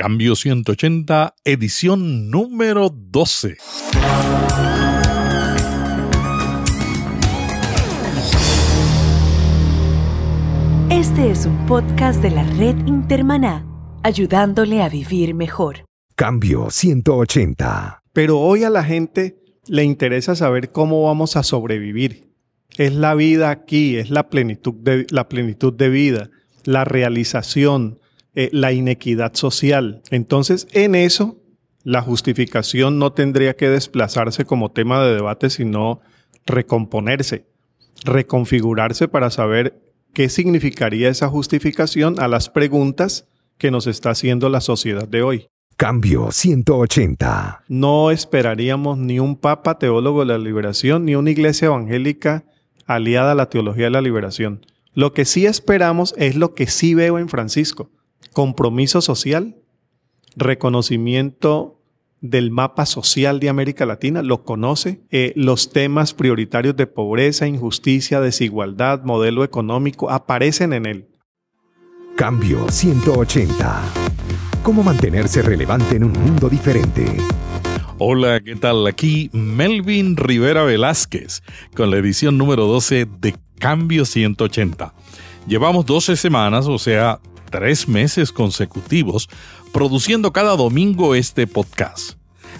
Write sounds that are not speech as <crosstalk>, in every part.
Cambio 180, edición número 12. Este es un podcast de la red Intermaná, ayudándole a vivir mejor. Cambio 180. Pero hoy a la gente le interesa saber cómo vamos a sobrevivir. Es la vida aquí, es la plenitud de, la plenitud de vida, la realización, eh, la inequidad social. Entonces, en eso, la justificación no tendría que desplazarse como tema de debate, sino recomponerse, reconfigurarse para saber qué significaría esa justificación a las preguntas que nos está haciendo la sociedad de hoy. Cambio 180. No esperaríamos ni un papa teólogo de la liberación, ni una iglesia evangélica aliada a la teología de la liberación. Lo que sí esperamos es lo que sí veo en Francisco compromiso social, reconocimiento del mapa social de América Latina, lo conoce, eh, los temas prioritarios de pobreza, injusticia, desigualdad, modelo económico, aparecen en él. Cambio 180. ¿Cómo mantenerse relevante en un mundo diferente? Hola, ¿qué tal? Aquí Melvin Rivera Velázquez con la edición número 12 de Cambio 180. Llevamos 12 semanas, o sea, tres meses consecutivos produciendo cada domingo este podcast.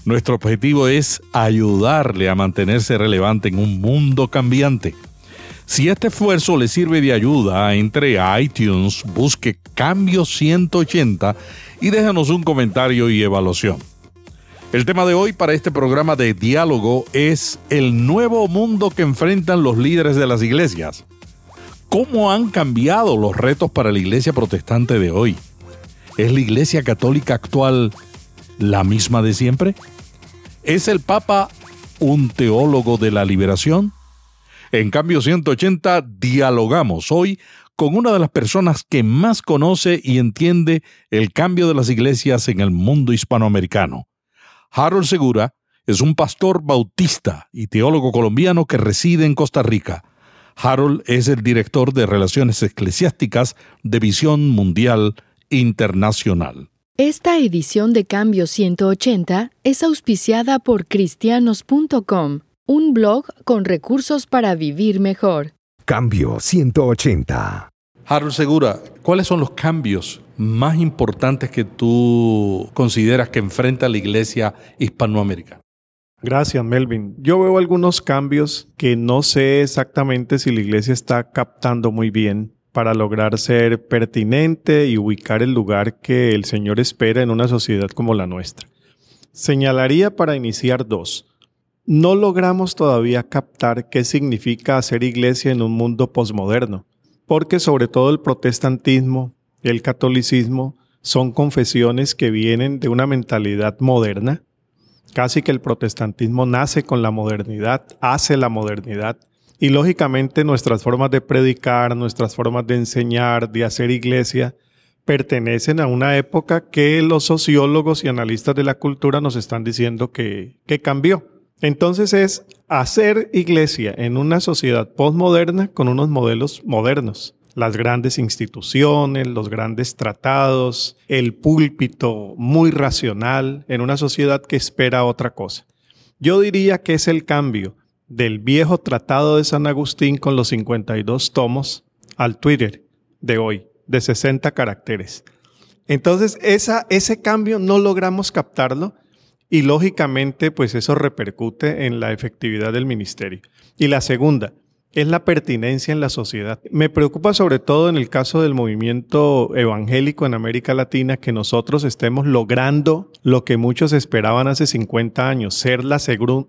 Nuestro objetivo es ayudarle a mantenerse relevante en un mundo cambiante. Si este esfuerzo le sirve de ayuda, entre a iTunes, busque Cambio 180 y déjanos un comentario y evaluación. El tema de hoy para este programa de diálogo es el nuevo mundo que enfrentan los líderes de las iglesias. ¿Cómo han cambiado los retos para la iglesia protestante de hoy? ¿Es la iglesia católica actual la misma de siempre? ¿Es el Papa un teólogo de la liberación? En cambio 180 dialogamos hoy con una de las personas que más conoce y entiende el cambio de las iglesias en el mundo hispanoamericano. Harold Segura es un pastor bautista y teólogo colombiano que reside en Costa Rica. Harold es el director de Relaciones Eclesiásticas de Visión Mundial Internacional. Esta edición de Cambio 180 es auspiciada por cristianos.com, un blog con recursos para vivir mejor. Cambio 180. Harold Segura, ¿cuáles son los cambios más importantes que tú consideras que enfrenta la iglesia hispanoamericana? Gracias, Melvin. Yo veo algunos cambios que no sé exactamente si la iglesia está captando muy bien para lograr ser pertinente y ubicar el lugar que el Señor espera en una sociedad como la nuestra. Señalaría para iniciar dos. No logramos todavía captar qué significa hacer iglesia en un mundo posmoderno, porque sobre todo el protestantismo, el catolicismo, son confesiones que vienen de una mentalidad moderna Casi que el protestantismo nace con la modernidad, hace la modernidad. Y lógicamente nuestras formas de predicar, nuestras formas de enseñar, de hacer iglesia, pertenecen a una época que los sociólogos y analistas de la cultura nos están diciendo que, que cambió. Entonces es hacer iglesia en una sociedad postmoderna con unos modelos modernos las grandes instituciones, los grandes tratados, el púlpito muy racional en una sociedad que espera otra cosa. Yo diría que es el cambio del viejo tratado de San Agustín con los 52 tomos al Twitter de hoy, de 60 caracteres. Entonces, esa, ese cambio no logramos captarlo y lógicamente, pues eso repercute en la efectividad del ministerio. Y la segunda, es la pertinencia en la sociedad. Me preocupa sobre todo en el caso del movimiento evangélico en América Latina que nosotros estemos logrando lo que muchos esperaban hace 50 años, ser la,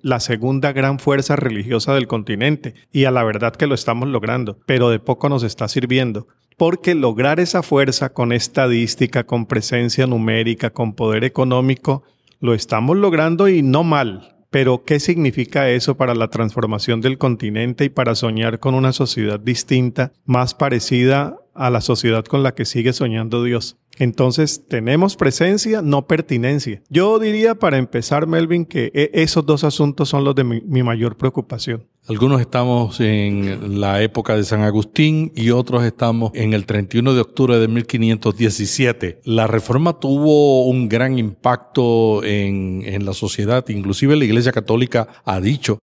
la segunda gran fuerza religiosa del continente. Y a la verdad que lo estamos logrando, pero de poco nos está sirviendo porque lograr esa fuerza con estadística, con presencia numérica, con poder económico, lo estamos logrando y no mal. Pero, ¿qué significa eso para la transformación del continente y para soñar con una sociedad distinta, más parecida a la sociedad con la que sigue soñando Dios. Entonces, tenemos presencia, no pertinencia. Yo diría para empezar, Melvin, que e, esos dos asuntos son los de mi, mayor preocupación. Algunos estamos en la época de San Agustín y otros estamos en el 31 de octubre de 1517. La reforma tuvo un gran impacto en, en la sociedad, inclusive la Iglesia Católica ha dicho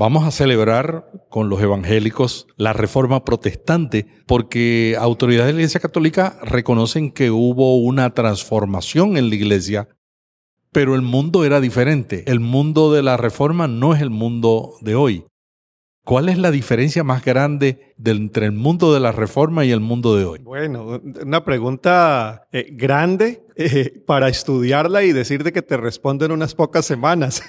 Vamos a celebrar con los evangélicos la reforma protestante porque autoridades de la Iglesia Católica reconocen que hubo una transformación en la Iglesia, pero el mundo era diferente. El mundo de la reforma no es el mundo de hoy. ¿Cuál es la diferencia más grande entre el mundo de la reforma y el mundo de hoy? Bueno, una pregunta eh, grande eh, para estudiarla y decirte que te respondo en unas pocas semanas.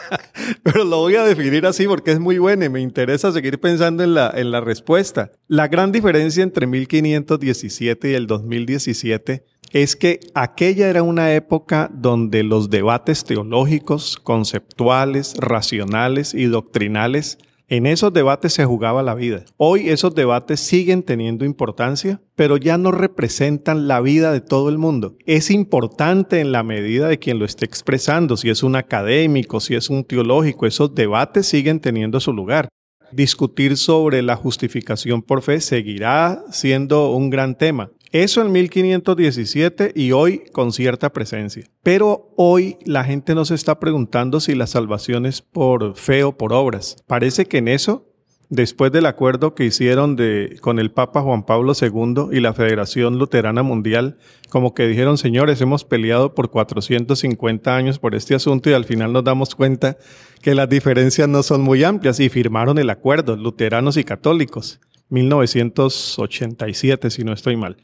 <laughs> Pero lo voy a definir así porque es muy bueno y me interesa seguir pensando en la, en la respuesta. La gran diferencia entre 1517 y el 2017 es que aquella era una época donde los debates teológicos, conceptuales, racionales y doctrinales en esos debates se jugaba la vida. Hoy esos debates siguen teniendo importancia, pero ya no representan la vida de todo el mundo. Es importante en la medida de quien lo esté expresando, si es un académico, si es un teológico, esos debates siguen teniendo su lugar. Discutir sobre la justificación por fe seguirá siendo un gran tema. Eso en 1517 y hoy con cierta presencia. Pero hoy la gente no se está preguntando si la salvación es por fe o por obras. Parece que en eso, después del acuerdo que hicieron de, con el Papa Juan Pablo II y la Federación Luterana Mundial, como que dijeron, señores, hemos peleado por 450 años por este asunto y al final nos damos cuenta que las diferencias no son muy amplias y firmaron el acuerdo, luteranos y católicos. 1987, si no estoy mal.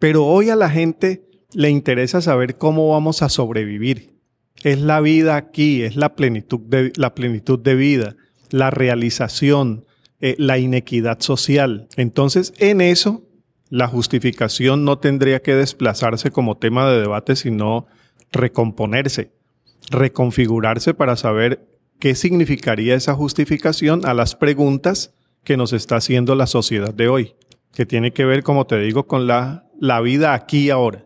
Pero hoy a la gente le interesa saber cómo vamos a sobrevivir. Es la vida aquí, es la plenitud de, la plenitud de vida, la realización, eh, la inequidad social. Entonces, en eso, la justificación no tendría que desplazarse como tema de debate, sino recomponerse, reconfigurarse para saber qué significaría esa justificación a las preguntas que nos está haciendo la sociedad de hoy, que tiene que ver, como te digo, con la la vida aquí y ahora.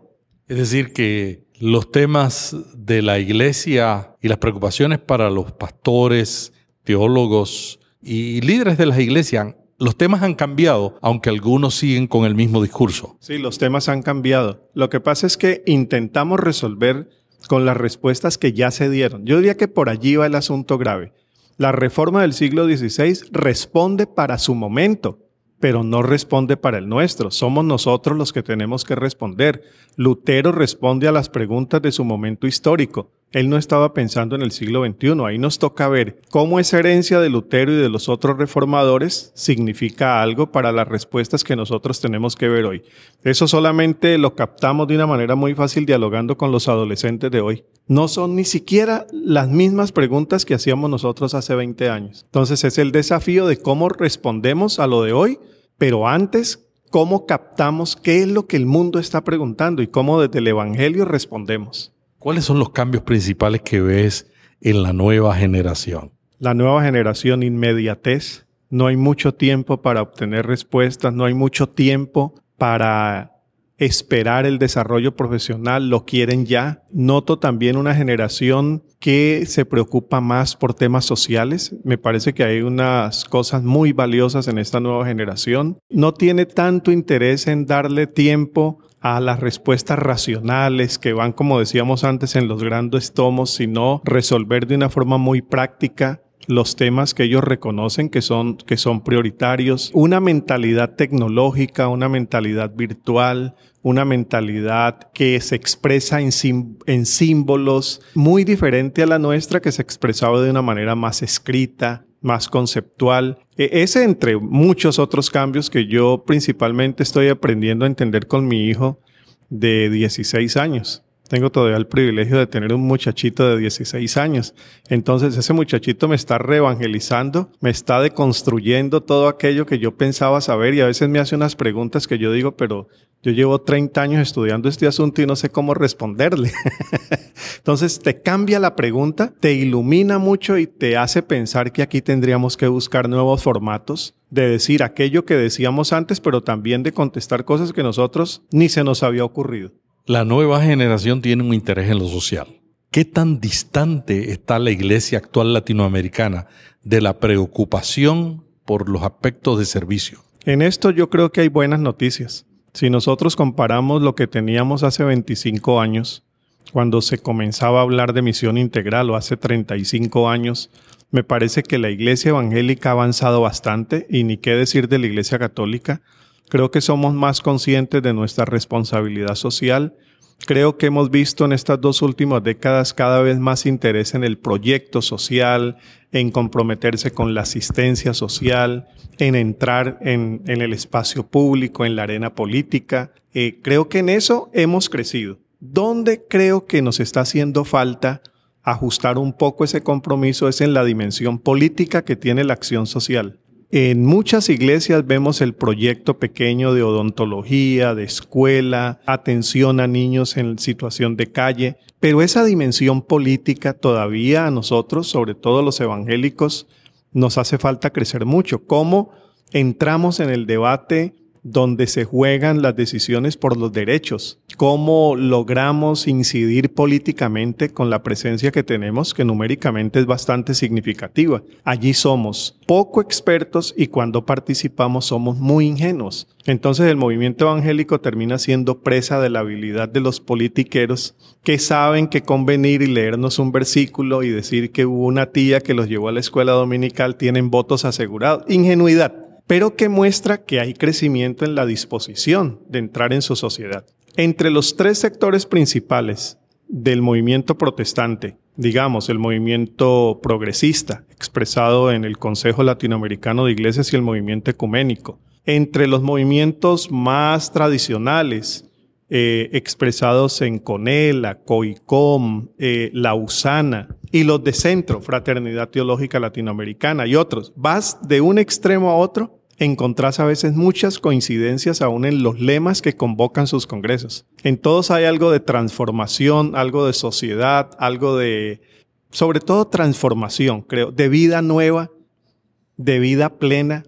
Es decir, que los temas de la iglesia y las preocupaciones para los pastores, teólogos y líderes de las iglesias, los temas han cambiado, aunque algunos siguen con el mismo discurso. Sí, los temas han cambiado. Lo que pasa es que intentamos resolver con las respuestas que ya se dieron. Yo diría que por allí va el asunto grave. La reforma del siglo XVI responde para su momento pero no responde para el nuestro. Somos nosotros los que tenemos que responder. Lutero responde a las preguntas de su momento histórico. Él no estaba pensando en el siglo XXI. Ahí nos toca ver cómo esa herencia de Lutero y de los otros reformadores significa algo para las respuestas que nosotros tenemos que ver hoy. Eso solamente lo captamos de una manera muy fácil dialogando con los adolescentes de hoy. No son ni siquiera las mismas preguntas que hacíamos nosotros hace 20 años. Entonces es el desafío de cómo respondemos a lo de hoy, pero antes cómo captamos qué es lo que el mundo está preguntando y cómo desde el Evangelio respondemos. ¿Cuáles son los cambios principales que ves en la nueva generación? La nueva generación, inmediatez. No hay mucho tiempo para obtener respuestas, no hay mucho tiempo para esperar el desarrollo profesional, lo quieren ya. Noto también una generación que se preocupa más por temas sociales. Me parece que hay unas cosas muy valiosas en esta nueva generación. No tiene tanto interés en darle tiempo a las respuestas racionales que van, como decíamos antes, en los grandes tomos, sino resolver de una forma muy práctica los temas que ellos reconocen que son, que son prioritarios, una mentalidad tecnológica, una mentalidad virtual, una mentalidad que se expresa en, en símbolos muy diferente a la nuestra que se expresaba de una manera más escrita, más conceptual. E, ese entre muchos otros cambios que yo principalmente estoy aprendiendo a entender con mi hijo de 16 años. Tengo todavía el privilegio de tener un muchachito de 16 años. Entonces ese muchachito me está reevangelizando, me está deconstruyendo todo aquello que yo pensaba saber y a veces me hace unas preguntas que yo digo, pero yo llevo 30 años estudiando este asunto y no sé cómo responderle. <laughs> Entonces te cambia la pregunta, te ilumina mucho y te hace pensar que aquí tendríamos que buscar nuevos formatos de decir aquello que decíamos antes, pero también de contestar cosas que nosotros ni se nos había ocurrido. La nueva generación tiene un interés en lo social. ¿Qué tan distante está la iglesia actual latinoamericana de la preocupación por los aspectos de servicio? En esto yo creo que hay buenas noticias. Si nosotros comparamos lo que teníamos hace 25 años, cuando se comenzaba a hablar de misión integral o hace 35 años, me parece que la iglesia evangélica ha avanzado bastante y ni qué decir de la iglesia católica. Creo que somos más conscientes de nuestra responsabilidad social. Creo que hemos visto en estas dos últimas décadas cada vez más interés en el proyecto social, en comprometerse con la asistencia social, en entrar en, el espacio público, en la arena política. Eh, creo que en eso hemos crecido. ¿Dónde creo que nos está haciendo falta ajustar un poco ese compromiso es en la dimensión política que tiene la acción social? En muchas iglesias vemos el proyecto pequeño de odontología, de escuela, atención a niños en situación de calle, pero esa dimensión política todavía a nosotros, sobre todo los evangélicos, nos hace falta crecer mucho. ¿Cómo entramos en el debate donde se juegan las decisiones por los derechos, cómo logramos incidir políticamente con la presencia que tenemos, que numéricamente es bastante significativa. Allí somos poco expertos y cuando participamos somos muy ingenuos. Entonces el movimiento evangélico termina siendo presa de la habilidad de los politiqueros que saben que convenir y leernos un versículo y decir que hubo una tía que los llevó a la escuela dominical tienen votos asegurados. Ingenuidad pero que muestra que hay crecimiento en la disposición de entrar en su sociedad. Entre los tres sectores principales del movimiento protestante, digamos, el movimiento progresista, expresado en el Consejo Latinoamericano de Iglesias y el movimiento ecuménico, entre los movimientos más tradicionales, eh, expresados en CONELA, COICOM, eh, La USANA y los de Centro, Fraternidad Teológica Latinoamericana y otros. Vas de un extremo a otro, encontrás a veces muchas coincidencias aún en los lemas que convocan sus congresos. En todos hay algo de transformación, algo de sociedad, algo de, sobre todo transformación, creo, de vida nueva, de vida plena,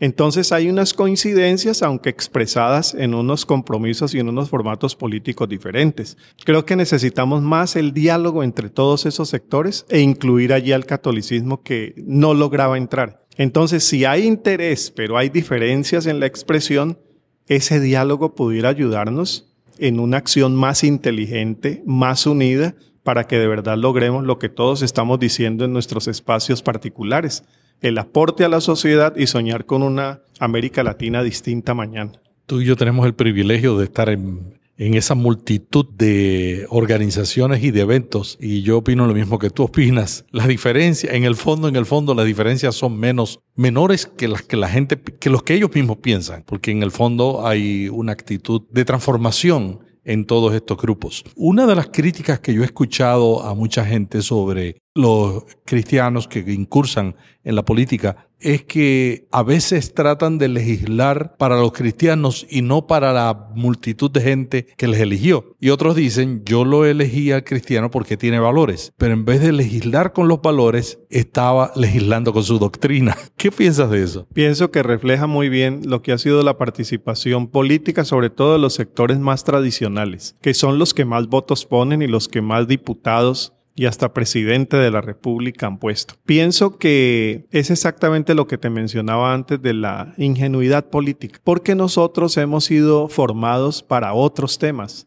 entonces hay unas coincidencias, aunque expresadas en unos compromisos y en unos formatos políticos diferentes. Creo que necesitamos más el diálogo entre todos esos sectores e incluir allí al catolicismo que no lograba entrar. Entonces, si hay interés, pero hay diferencias en la expresión, ese diálogo pudiera ayudarnos en una acción más inteligente, más unida, para que de verdad logremos lo que todos estamos diciendo en nuestros espacios particulares, el aporte a la sociedad y soñar con una América Latina distinta mañana. Tú y yo tenemos el privilegio de estar en, esa multitud de organizaciones y de eventos y yo opino lo mismo que tú opinas. La diferencia, en el fondo, en el fondo, las diferencias son menos, menores que las que la gente, que los que ellos mismos piensan, porque en el fondo hay una actitud de transformación en todos estos grupos. Una de las críticas que yo he escuchado a mucha gente sobre los cristianos que incursan en la política es que a veces tratan de legislar para los cristianos y no para la multitud de gente que les eligió. Y otros dicen, yo lo elegí al cristiano porque tiene valores, pero en vez de legislar con los valores, estaba legislando con su doctrina. <laughs> ¿Qué piensas de eso? Pienso que refleja muy bien lo que ha sido la participación política, sobre todo de los sectores más tradicionales, que son los que más votos ponen y los que más diputados y hasta presidente de la República han puesto. Pienso que es exactamente lo que te mencionaba antes de la ingenuidad política, porque nosotros hemos sido formados para otros temas.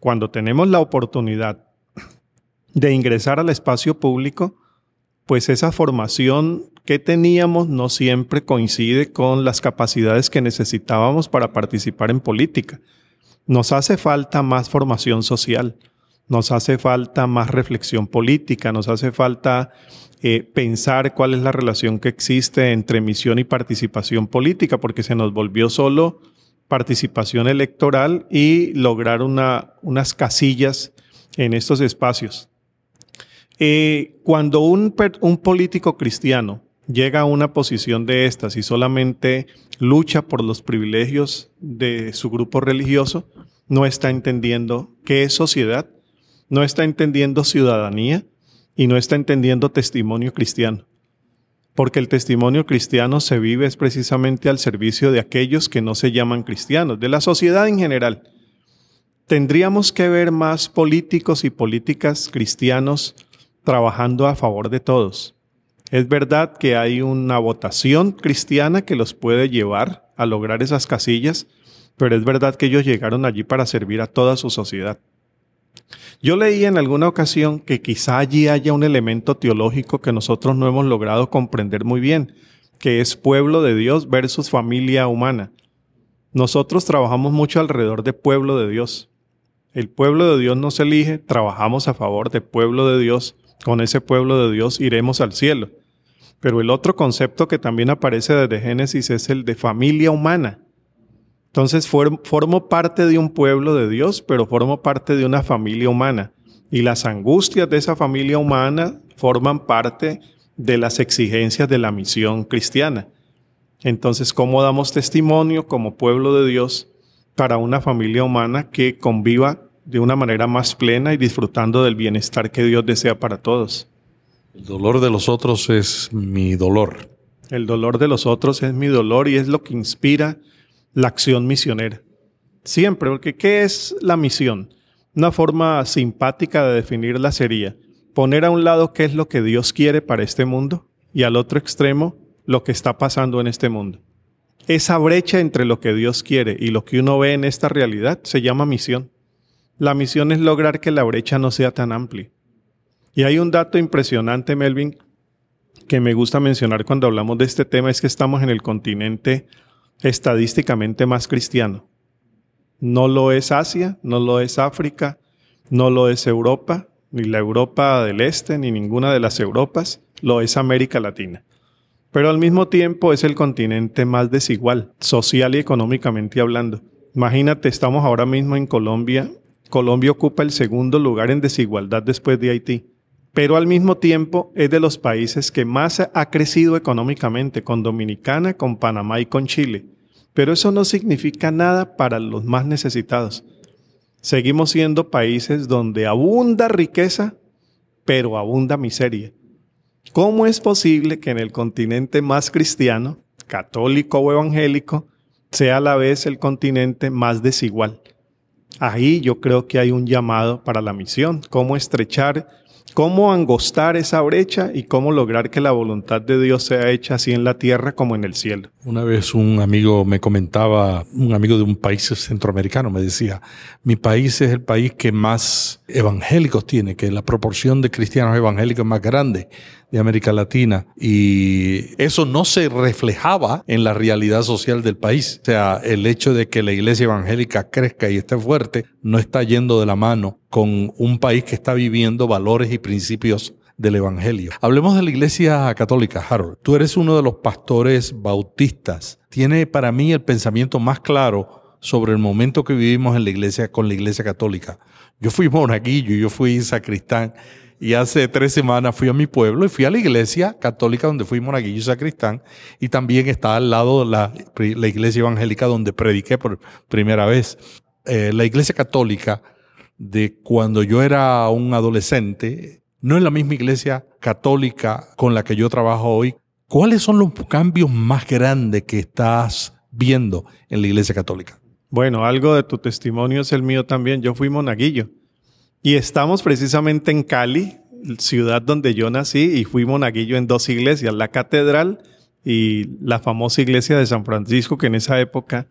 Cuando tenemos la oportunidad de ingresar al espacio público, pues esa formación que teníamos no siempre coincide con las capacidades que necesitábamos para participar en política. Nos hace falta más formación social nos hace falta más reflexión política, nos hace falta eh, pensar cuál es la relación que existe entre misión y participación política, porque se nos volvió solo participación electoral y lograr una, unas casillas en estos espacios. Eh, cuando un, un político cristiano llega a una posición de estas y solamente lucha por los privilegios de su grupo religioso, no está entendiendo qué es sociedad, no está entendiendo ciudadanía y no está entendiendo testimonio cristiano. Porque el testimonio cristiano se vive es precisamente al servicio de aquellos que no se llaman cristianos, de la sociedad en general. Tendríamos que ver más políticos y políticas cristianos trabajando a favor de todos. Es verdad que hay una votación cristiana que los puede llevar a lograr esas casillas, pero es verdad que ellos llegaron allí para servir a toda su sociedad. Yo leí en alguna ocasión que quizá allí haya un elemento teológico que nosotros no hemos logrado comprender muy bien, que es pueblo de Dios versus familia humana. Nosotros trabajamos mucho alrededor de pueblo de Dios. El pueblo de Dios nos elige, trabajamos a favor del pueblo de Dios, con ese pueblo de Dios iremos al cielo. Pero el otro concepto que también aparece desde Génesis es el de familia humana. Entonces formo parte de un pueblo de Dios, pero formo parte de una familia humana. Y las angustias de esa familia humana forman parte de las exigencias de la misión cristiana. Entonces, ¿cómo damos testimonio como pueblo de Dios para una familia humana que conviva de una manera más plena y disfrutando del bienestar que Dios desea para todos. El dolor de los otros es mi dolor. El dolor de los otros es mi dolor y es lo que inspira la acción misionera. Siempre, porque ¿qué es la misión? Una forma simpática de definirla sería poner a un lado qué es lo que Dios quiere para este mundo y al otro extremo lo que está pasando en este mundo. Esa brecha entre lo que Dios quiere y lo que uno ve en esta realidad se llama misión. La misión es lograr que la brecha no sea tan amplia. Y hay un dato impresionante, Melvin, que me gusta mencionar cuando hablamos de este tema, es que estamos en el continente estadísticamente más cristiano. No lo es Asia, no lo es África, no lo es Europa, ni la Europa del Este, ni ninguna de las Europas, lo es América Latina. Pero al mismo tiempo es el continente más desigual, social y económicamente hablando. Imagínate, estamos ahora mismo en Colombia Colombia ocupa el segundo lugar en desigualdad después de Haití, pero al mismo tiempo es de los países que más ha crecido económicamente, con Dominicana, con Panamá y con Chile. Pero eso no significa nada para los más necesitados. Seguimos siendo países donde abunda riqueza, pero abunda miseria. ¿Cómo es posible que en el continente más cristiano, católico o evangélico, sea a la vez el continente más desigual? Ahí yo creo que hay un llamado para la misión, cómo estrechar, cómo angostar esa brecha y cómo lograr que la voluntad de Dios sea hecha así en la tierra como en el cielo. Una vez un amigo me comentaba, un amigo de un país centroamericano me decía, mi país es el país que más evangélicos tiene, que la proporción de cristianos evangélicos es más grande de América Latina y eso no se reflejaba en la realidad social del país. O sea, el hecho de que la iglesia evangélica crezca y esté fuerte no está yendo de la mano con un país que está viviendo valores y principios del Evangelio. Hablemos de la Iglesia Católica, Harold. Tú eres uno de los pastores bautistas. Tiene para mí el pensamiento más claro sobre el momento que vivimos en la Iglesia con la Iglesia Católica. Yo fui monaguillo, yo fui sacristán y hace tres semanas fui a mi pueblo y fui a la iglesia católica donde fui monaguillo sacristán. Y también está al lado la, la iglesia evangélica donde prediqué por primera vez. Eh, la iglesia católica de cuando yo era un adolescente no es la misma iglesia católica con la que yo trabajo hoy. ¿Cuáles son los cambios más grandes que estás viendo en la iglesia católica? Bueno, algo de tu testimonio es el mío también. Yo fui monaguillo. Y estamos precisamente en Cali, ciudad donde yo nací, y fui monaguillo en dos iglesias, la catedral y la famosa iglesia de San Francisco, que en esa época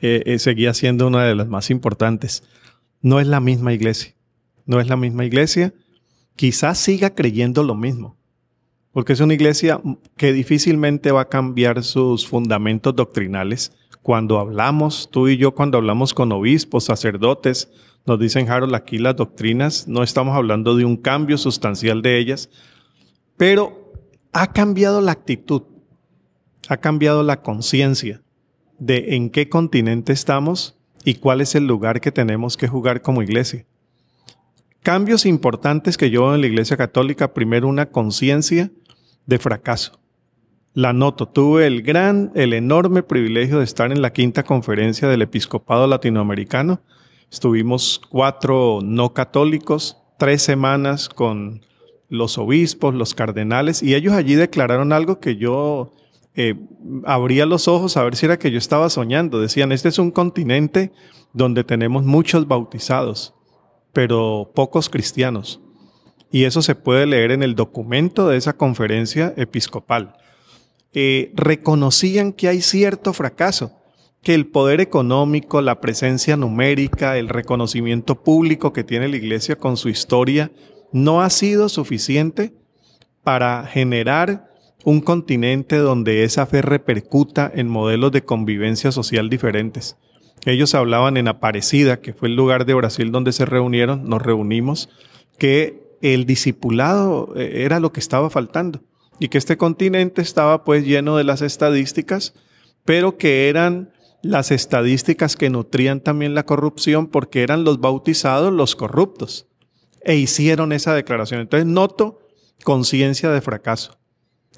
eh, eh, seguía siendo una de las más importantes. No es la misma iglesia, no es la misma iglesia. Quizás siga creyendo lo mismo, porque es una iglesia que difícilmente va a cambiar sus fundamentos doctrinales. Cuando hablamos, tú y yo, cuando hablamos con obispos, sacerdotes, nos dicen, Harold, aquí las doctrinas, no estamos hablando de un cambio sustancial de ellas, pero ha cambiado la actitud, ha cambiado la conciencia de en qué continente estamos y cuál es el lugar que tenemos que jugar como iglesia. Cambios importantes que yo en la Iglesia Católica, primero una conciencia de fracaso. La noto, tuve el gran, el enorme privilegio de estar en la quinta conferencia del Episcopado Latinoamericano. Estuvimos cuatro no católicos, tres semanas con los obispos, los cardenales, y ellos allí declararon algo que yo eh, abría los ojos a ver si era que yo estaba soñando. Decían, este es un continente donde tenemos muchos bautizados, pero pocos cristianos. Y eso se puede leer en el documento de esa conferencia episcopal. Eh, reconocían que hay cierto fracaso, que el poder económico, la presencia numérica, el reconocimiento público que tiene la iglesia con su historia, no ha sido suficiente para generar un continente donde esa fe repercuta en modelos de convivencia social diferentes. Ellos hablaban en Aparecida, que fue el lugar de Brasil donde se reunieron, nos reunimos, que el discipulado eh, era lo que estaba faltando y que este continente estaba pues lleno de las estadísticas, pero que eran las estadísticas que nutrían también la corrupción porque eran los bautizados los corruptos e hicieron esa declaración. Entonces noto conciencia de fracaso,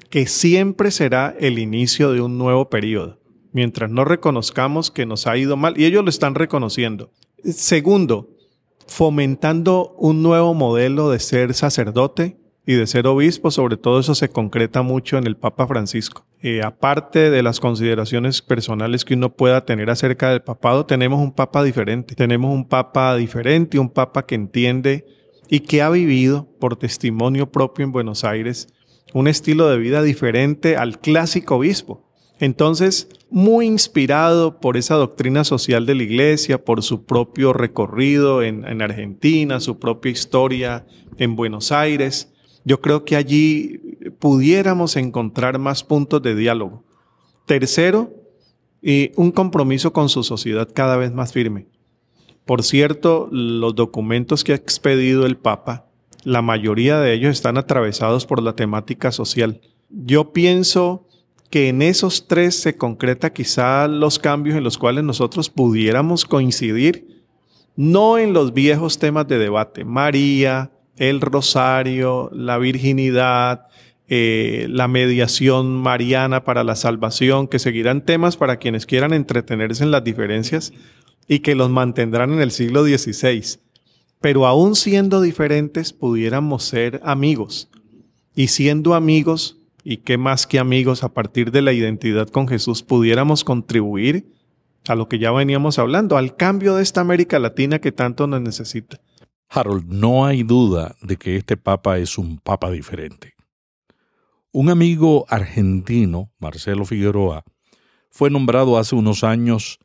que siempre será el inicio de un nuevo periodo mientras no reconozcamos que nos ha ido mal, y ellos lo están reconociendo. Segundo, fomentando un nuevo modelo de ser sacerdote y de ser obispo, sobre todo eso se concreta mucho en el Papa Francisco. Eh, aparte de las consideraciones personales que uno pueda tener acerca del papado, tenemos un papa diferente. Tenemos un papa diferente, un papa que entiende y que ha vivido por testimonio propio en Buenos Aires un estilo de vida diferente al clásico obispo. Entonces, muy inspirado por esa doctrina social de la iglesia, por su propio recorrido en, Argentina, su propia historia en Buenos Aires, yo creo que allí pudiéramos encontrar más puntos de diálogo. Tercero, un compromiso con su sociedad cada vez más firme. Por cierto, los documentos que ha expedido el Papa, la mayoría de ellos están atravesados por la temática social. Yo pienso que en esos tres se concreta quizá los cambios en los cuales nosotros pudiéramos coincidir, no en los viejos temas de debate, María, el rosario, la virginidad, eh, la mediación mariana para la salvación, que seguirán temas para quienes quieran entretenerse en las diferencias y que los mantendrán en el siglo XVI. Pero aún siendo diferentes, pudiéramos ser amigos. Y siendo amigos, y qué más que amigos a partir de la identidad con Jesús pudiéramos contribuir a lo que ya veníamos hablando, al cambio de esta América Latina que tanto nos necesita. Harold, no hay duda de que este papa es un papa diferente. Un amigo argentino, Marcelo Figueroa, fue nombrado hace unos años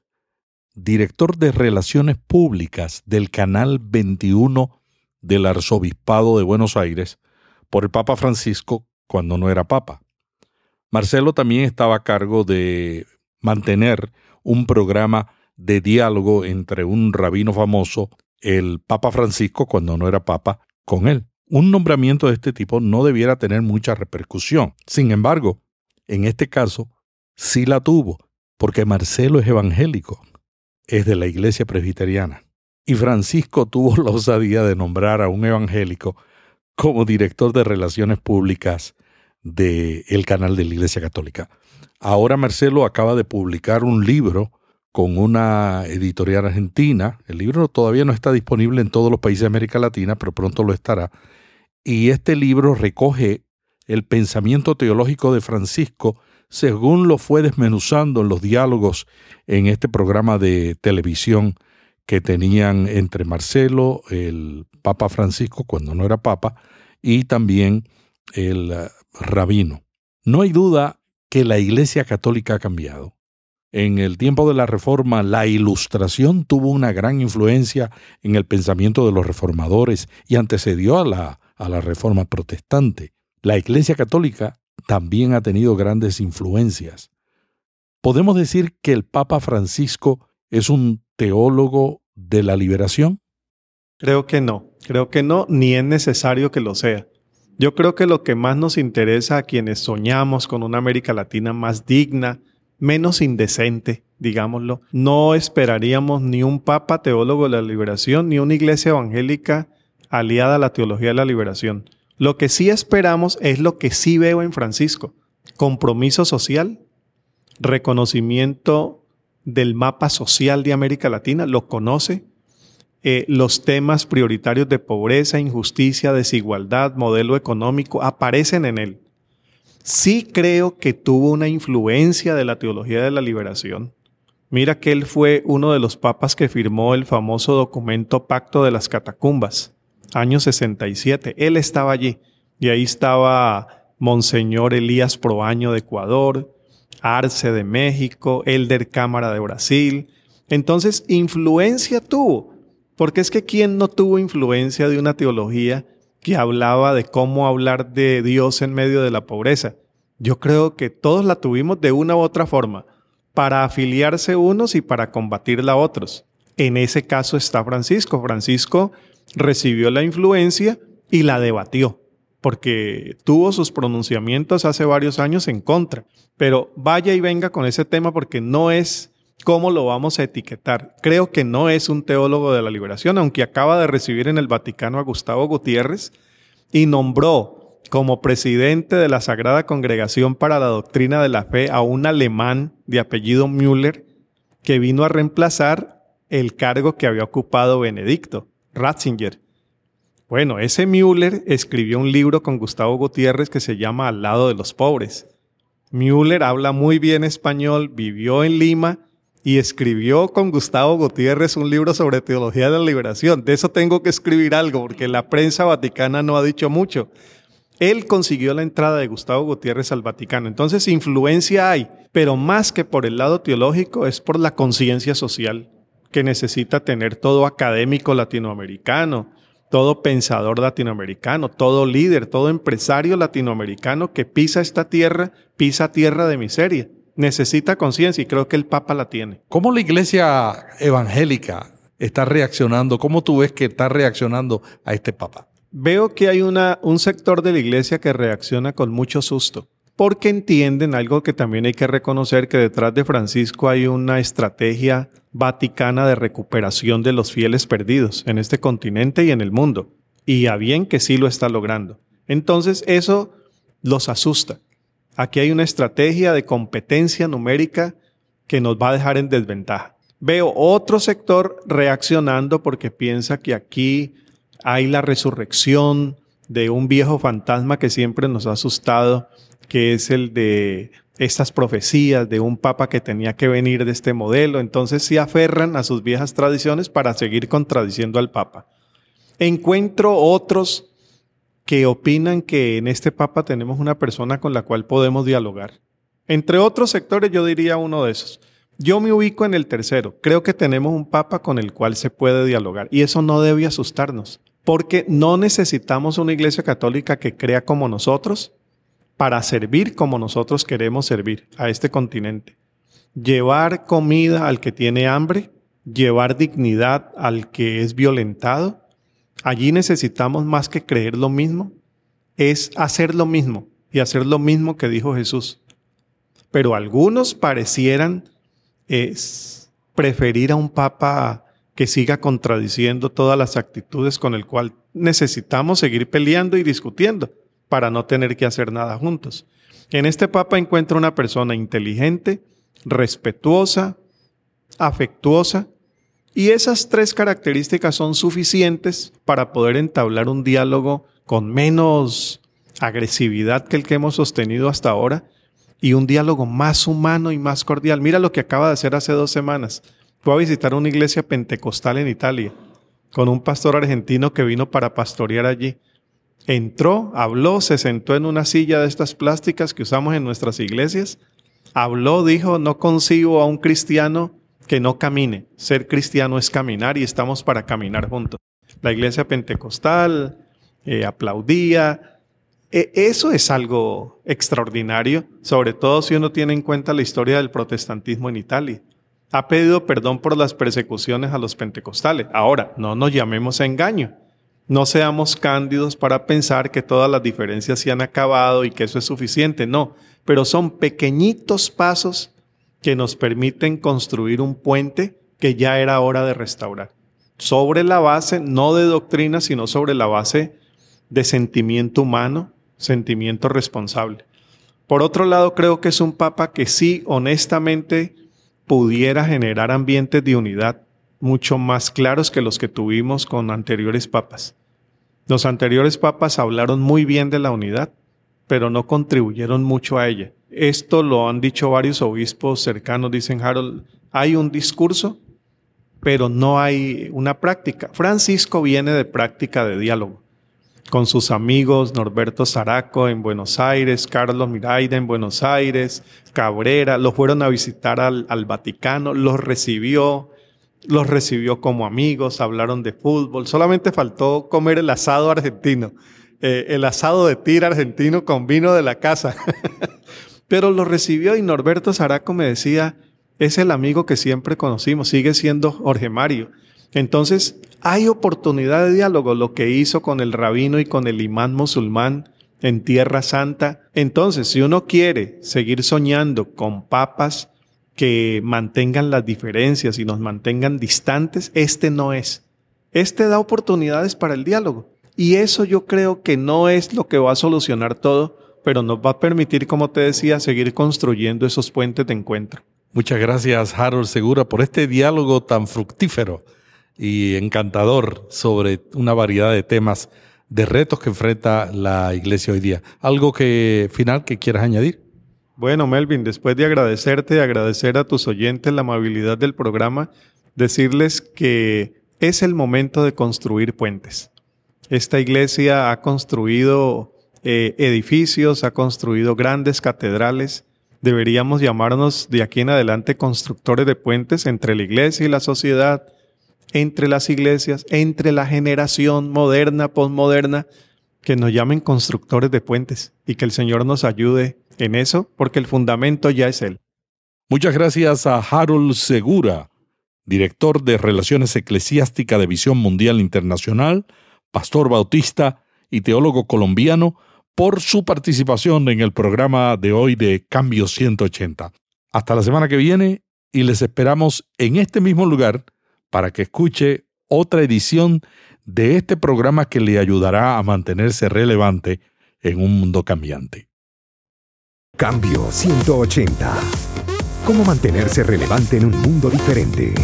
director de Relaciones Públicas del Canal 21 del Arzobispado de Buenos Aires por el Papa Francisco cuando no era papa. Marcelo también estaba a cargo de mantener un programa de diálogo entre un rabino famoso, el Papa Francisco, cuando no era papa, con él. Un nombramiento de este tipo no debiera tener mucha repercusión. Sin embargo, en este caso, sí la tuvo, porque Marcelo es evangélico, es de la iglesia presbiteriana. Y Francisco tuvo la osadía de nombrar a un evangélico como director de relaciones públicas del canal de la Iglesia Católica. Ahora Marcelo acaba de publicar un libro con una editorial argentina. El libro todavía no está disponible en todos los países de América Latina, pero pronto lo estará. Y este libro recoge el pensamiento teológico de Francisco según lo fue desmenuzando en los diálogos en este programa de televisión que tenían entre Marcelo, el Papa Francisco, cuando no era Papa, y también el eh, rabino. No hay duda que la Iglesia Católica ha cambiado. En el tiempo de la Reforma, la Ilustración tuvo una gran influencia en el pensamiento de los reformadores y antecedió a la, a la Reforma protestante. La Iglesia Católica también ha tenido grandes influencias. ¿Podemos decir que el Papa Francisco es un teólogo de la liberación? Creo que no, creo que no, ni es necesario que lo sea. Yo creo que lo que más nos interesa a quienes soñamos con una América Latina más digna, menos indecente, digámoslo, no esperaríamos ni un papa teólogo de la liberación, ni una iglesia evangélica aliada a la teología de la liberación. Lo que sí esperamos es lo que sí veo en Francisco. Compromiso social, reconocimiento del mapa social de América Latina, lo conoce, eh, los temas prioritarios de pobreza, injusticia, desigualdad, modelo económico, aparecen en él. Sí creo que tuvo una influencia de la teología de la liberación. Mira que él fue uno de los papas que firmó el famoso documento Pacto de las Catacumbas, año 67. Él estaba allí y ahí estaba Monseñor Elías Proaño de Ecuador, Arce de México, Elder Cámara de Brasil. Entonces, influencia tuvo. Porque es que ¿quién no tuvo influencia de una teología que hablaba de cómo hablar de Dios en medio de la pobreza? Yo creo que todos la tuvimos de una u otra forma, para afiliarse unos y para combatirla otros. En ese caso está Francisco. Francisco recibió la influencia y la debatió, porque tuvo sus pronunciamientos hace varios años en contra. Pero vaya y venga con ese tema porque no es ¿Cómo lo vamos a etiquetar? Creo que no es un teólogo de la liberación, aunque acaba de recibir en el Vaticano a Gustavo Gutiérrez y nombró como presidente de la Sagrada Congregación para la Doctrina de la Fe a un alemán de apellido Müller que vino a reemplazar el cargo que había ocupado Benedicto, Ratzinger. Bueno, ese Müller escribió un libro con Gustavo Gutiérrez que se llama Al lado de los pobres. Müller habla muy bien español, vivió en Lima y escribió con Gustavo Gutiérrez un libro sobre teología de la liberación. De eso tengo que escribir algo, porque la prensa vaticana no ha dicho mucho. Él consiguió la entrada de Gustavo Gutiérrez al Vaticano. Entonces, influencia hay, pero más que por el lado teológico, es por la conciencia social que necesita tener todo académico latinoamericano, todo pensador latinoamericano, todo líder, todo empresario latinoamericano que pisa esta tierra, pisa tierra de miseria necesita conciencia y creo que el Papa la tiene. ¿Cómo la iglesia evangélica está reaccionando? ¿Cómo tú ves que está reaccionando a este Papa? Veo que hay una, un sector de la iglesia que reacciona con mucho susto, porque entienden algo que también hay que reconocer, que detrás de Francisco hay una estrategia vaticana de recuperación de los fieles perdidos en este continente y en el mundo. Y a bien que sí lo está logrando. Entonces eso los asusta. Aquí hay una estrategia de competencia numérica que nos va a dejar en desventaja. Veo otro sector reaccionando porque piensa que aquí hay la resurrección de un viejo fantasma que siempre nos ha asustado, que es el de estas profecías de un papa que tenía que venir de este modelo. Entonces se aferran a sus viejas tradiciones para seguir contradiciendo al papa. Encuentro otros que opinan que en este Papa tenemos una persona con la cual podemos dialogar. Entre otros sectores, yo diría uno de esos. Yo me ubico en el tercero. Creo que tenemos un Papa con el cual se puede dialogar y eso no debe asustarnos, porque no necesitamos una iglesia católica que crea como nosotros para servir como nosotros queremos servir a este continente. Llevar comida al que tiene hambre, llevar dignidad al que es violentado, Allí necesitamos más que creer lo mismo, es hacer lo mismo y hacer lo mismo que dijo Jesús. Pero algunos parecieran preferir a un papa que siga contradiciendo todas las actitudes con el cual necesitamos seguir peleando y discutiendo para no tener que hacer nada juntos. En este papa encuentra una persona inteligente, respetuosa, afectuosa, y esas tres características son suficientes para poder entablar un diálogo con menos agresividad que el que hemos sostenido hasta ahora y un diálogo más humano y más cordial. Mira lo que acaba de hacer hace dos semanas. Fue a visitar una iglesia pentecostal en Italia con un pastor argentino que vino para pastorear allí. Entró, habló, se sentó en una silla de estas plásticas que usamos en nuestras iglesias, habló, dijo, no consigo a un cristiano que no camine. Ser cristiano es caminar y estamos para caminar juntos. La iglesia pentecostal eh, aplaudía. E, eso es algo extraordinario, sobre todo si uno tiene en cuenta la historia del protestantismo en Italia. Ha pedido perdón por las persecuciones a los pentecostales. Ahora, no nos llamemos a engaño. No seamos cándidos para pensar que todas las diferencias se han acabado y que eso es suficiente. No, pero son pequeñitos pasos que nos permiten construir un puente que ya era hora de restaurar. Sobre la base, no de doctrina, sino sobre la base de sentimiento humano, sentimiento responsable. Por otro lado, creo que es un papa que sí, honestamente, pudiera generar ambientes de unidad mucho más claros que los que tuvimos con anteriores papas. Los anteriores papas hablaron muy bien de la unidad, pero no contribuyeron mucho a ella. Esto lo han dicho varios obispos cercanos, dicen Harold, hay un discurso, pero no hay una práctica. Francisco viene de práctica de diálogo con sus amigos Norberto Zaraco en Buenos Aires, Carlos Miraida en Buenos Aires, Cabrera, los fueron a visitar al, al Vaticano, los recibió, los recibió como amigos, hablaron de fútbol, solamente faltó comer el asado argentino, eh, el asado de tira argentino con vino de la casa. <laughs> Pero lo recibió y Norberto Zaraco me decía, es el amigo que siempre conocimos, sigue siendo Jorge Mario. Entonces, hay oportunidad de diálogo, lo que hizo con el rabino y con el imán musulmán en Tierra Santa. Entonces, si uno quiere seguir soñando con papas que mantengan las diferencias y nos mantengan distantes, este no es. Este da oportunidades para el diálogo. Y eso yo creo que no es lo que va a solucionar todo, pero nos va a permitir, como te decía, seguir construyendo esos puentes de encuentro. Muchas gracias, Harold Segura, por este diálogo tan fructífero y encantador sobre una variedad de temas, de retos que enfrenta la iglesia hoy día. ¿Algo que final que quieras añadir? Bueno, Melvin, después de agradecerte y agradecer a tus oyentes la amabilidad del programa, decirles que es el momento de construir puentes. Esta iglesia ha construido eh, edificios, ha construido grandes catedrales. Deberíamos llamarnos de aquí en adelante constructores de puentes entre la iglesia y la sociedad, entre las iglesias, entre la generación moderna, posmoderna, que nos llamen constructores de puentes y que el Señor nos ayude en eso, porque el fundamento ya es Él. Muchas gracias a Harold Segura, director de Relaciones Eclesiásticas de Visión Mundial Internacional, pastor bautista y teólogo colombiano, por su participación en el programa de hoy de Cambio 180. Hasta la semana que viene y les esperamos en este mismo lugar para que escuche otra edición de este programa que le ayudará a mantenerse relevante en un mundo cambiante. Cambio 180. ¿Cómo mantenerse relevante en un mundo diferente?